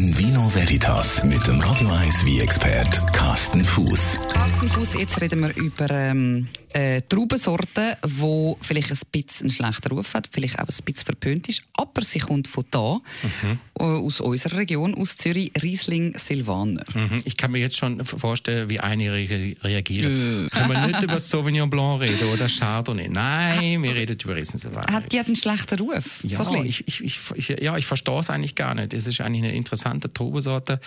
In Vino Veritas mit dem Radio 1 wie expert Carsten Fuß. Carsten Fuß, jetzt reden wir über ähm, äh, Traubensorte, die vielleicht ein bisschen einen schlechten Ruf hat, vielleicht auch ein bisschen verpönt ist, aber sie kommt von da, mhm. aus unserer Region, aus Zürich, Riesling Silvaner. Mhm. Ich kann mir jetzt schon vorstellen, wie einige reagieren. Äh. Können wir nicht über Sauvignon Blanc reden oder Chardonnay? Nein, wir reden über Riesling Silvaner. Hat die hat einen schlechten Ruf? Ja, so ich, ich, ich, ja, ich verstehe es eigentlich gar nicht. Es ist eigentlich eine interessante Traubensorte,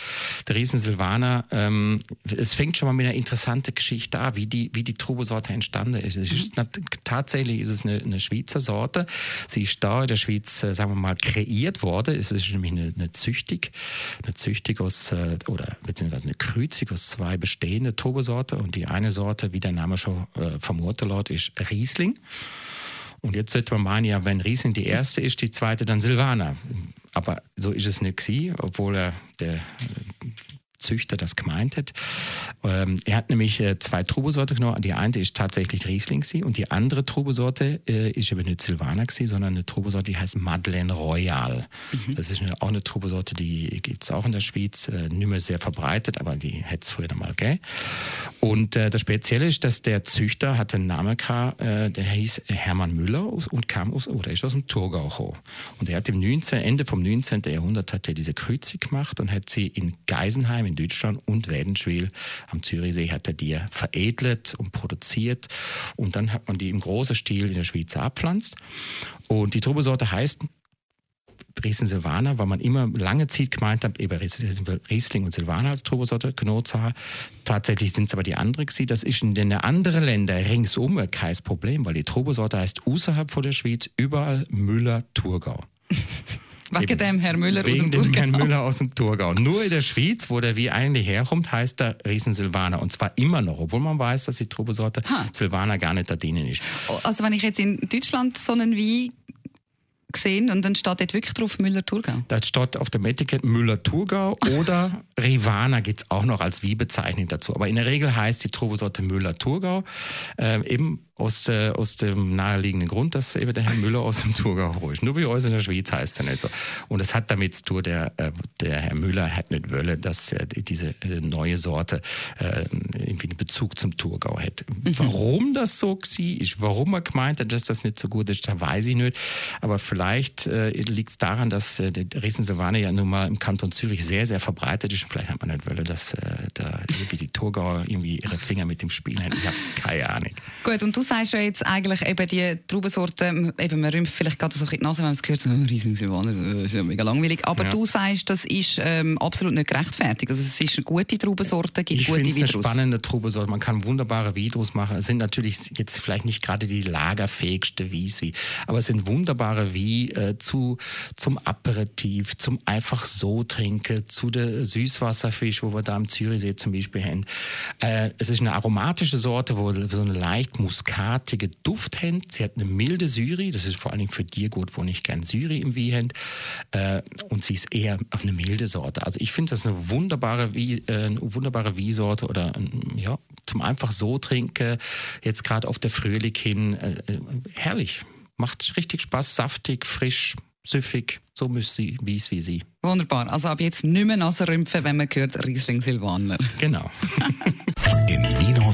der Riesen Silvaner. Ähm, es fängt schon mal mit einer interessanten Geschichte an, wie die, wie die Traubensorte entstanden ist. Ist mhm. tatsächlich ist es eine, eine, Schweizer Sorte. Sie ist da in der Schweiz, äh, sagen wir mal, kreiert worden. Es ist nämlich eine, eine Züchtig, eine Züchtig aus, äh, oder beziehungsweise eine Krüzig aus zwei bestehenden Traubensorten. Und die eine Sorte, wie der Name schon äh, vermutet ist Riesling. Und jetzt sollte man meinen, ja, wenn Riesling die erste ist, die zweite dann Silvaner. Aber so ist es nicht gewesen, obwohl er der Züchter das gemeint hat. Ähm, er hat nämlich äh, zwei Trubesorte genommen. Die eine ist tatsächlich Riesling und die andere Trubesorte äh, ist aber nicht Silvaner sondern eine Trubesorte, die heißt Madeleine Royal. Mhm. Das ist eine, auch eine Trubesorte, die gibt es auch in der Schweiz, äh, nicht mehr sehr verbreitet, aber die hätte es früher mal gegeben. Und äh, das Spezielle ist, dass der Züchter hatte einen Namen gehabt, äh, der hieß Hermann Müller und kam aus, oder ist aus dem Thurgau. Und er hat im 19, Ende vom 19. Jahrhundert hat er diese Kreuze gemacht und hat sie in Geisenheim in Deutschland und Wädenschwil am Zürichsee hat er die veredelt und produziert und dann hat man die im großen Stil in der Schweiz abpflanzt. Und die Trubesorte heißt Riesling Silvaner, weil man immer lange Zeit gemeint hat, eben Riesling und Silvaner als Turbosorte haben. Tatsächlich sind es aber die anderen gewesen. Das ist in den anderen Ländern ringsum kein Problem, weil die Turbosorte heißt außerhalb von der Schweiz überall Müller-Thurgau. Wegen dem Herr Müller Wegen aus dem Thurgau. dem Herrn Müller aus dem Thurgau. Nur in der Schweiz, wo der wie eigentlich herkommt, heißt der Riesen Silvaner. Und zwar immer noch, obwohl man weiß, dass die Trubesorte Silvaner gar nicht da drinnen ist. Also wenn ich jetzt in Deutschland so einen Wein gesehen und dann steht dort wirklich drauf Müller-Thurgau. Das steht auf dem Etikett Müller-Thurgau oder Rivana gibt es auch noch als Wie-Bezeichnung dazu. Aber in der Regel heißt die Trubesorte Müller-Thurgau. Äh, eben aus, äh, aus dem naheliegenden Grund, dass eben der Herr Müller aus dem Thurgau holt. Nur bei uns in der Schweiz heißt er nicht so. Und es hat damit zu tun, der, äh, der Herr Müller hat nicht wollen, dass äh, diese äh, neue Sorte äh, irgendwie einen Bezug zum Thurgau hat. Mhm. Warum das so ist, warum er gemeint hat, dass das nicht so gut ist, da weiß ich nicht. Aber vielleicht äh, liegt es daran, dass äh, der Riesen Silvaner ja nun mal im Kanton Zürich sehr, sehr verbreitet ist. Und vielleicht hat man nicht wollen, dass äh, da irgendwie die Thurgauer irgendwie ihre Finger mit dem Spiel haben. Ich habe keine Ahnung. Gut, und du sagst ja jetzt eigentlich eben die Traubensorten, eben man rümpft vielleicht gerade so in die Nase, wenn man es gehört, so, oh, Riesling das ist ja mega langweilig. Aber ja. du sagst, das ist ähm, absolut nicht gerechtfertigt. Also es ist eine gute Traubensorte, gibt ich gute Weine eine spannende Traubensorte. Man kann wunderbare Weine machen. Es sind natürlich jetzt vielleicht nicht gerade die lagerfähigste Wies, aber es sind wunderbare wie äh, zu zum Aperitif, zum einfach so trinken, zu der Süßwasserfisch, wo wir da am Zürichsee zum Beispiel haben. Äh, es ist eine aromatische Sorte, wo so eine leicht Muskat Duft haben. Sie hat eine milde Syri, das ist vor allen Dingen für dir gut, wo nicht gern Syri im Wie haben. Äh, und sie ist eher auf eine milde Sorte. Also ich finde das eine wunderbare, Wie, äh, eine wunderbare Wie-Sorte oder ja, zum einfach so trinken, jetzt gerade auf der Frühling hin. Äh, äh, herrlich. Macht richtig Spaß, saftig, frisch, süffig. So müsste sie, wie es wie sie. Wunderbar. Also ab jetzt nicht mehr Nase rümpfen, wenn man hört Riesling Silvaner. Genau. In Vino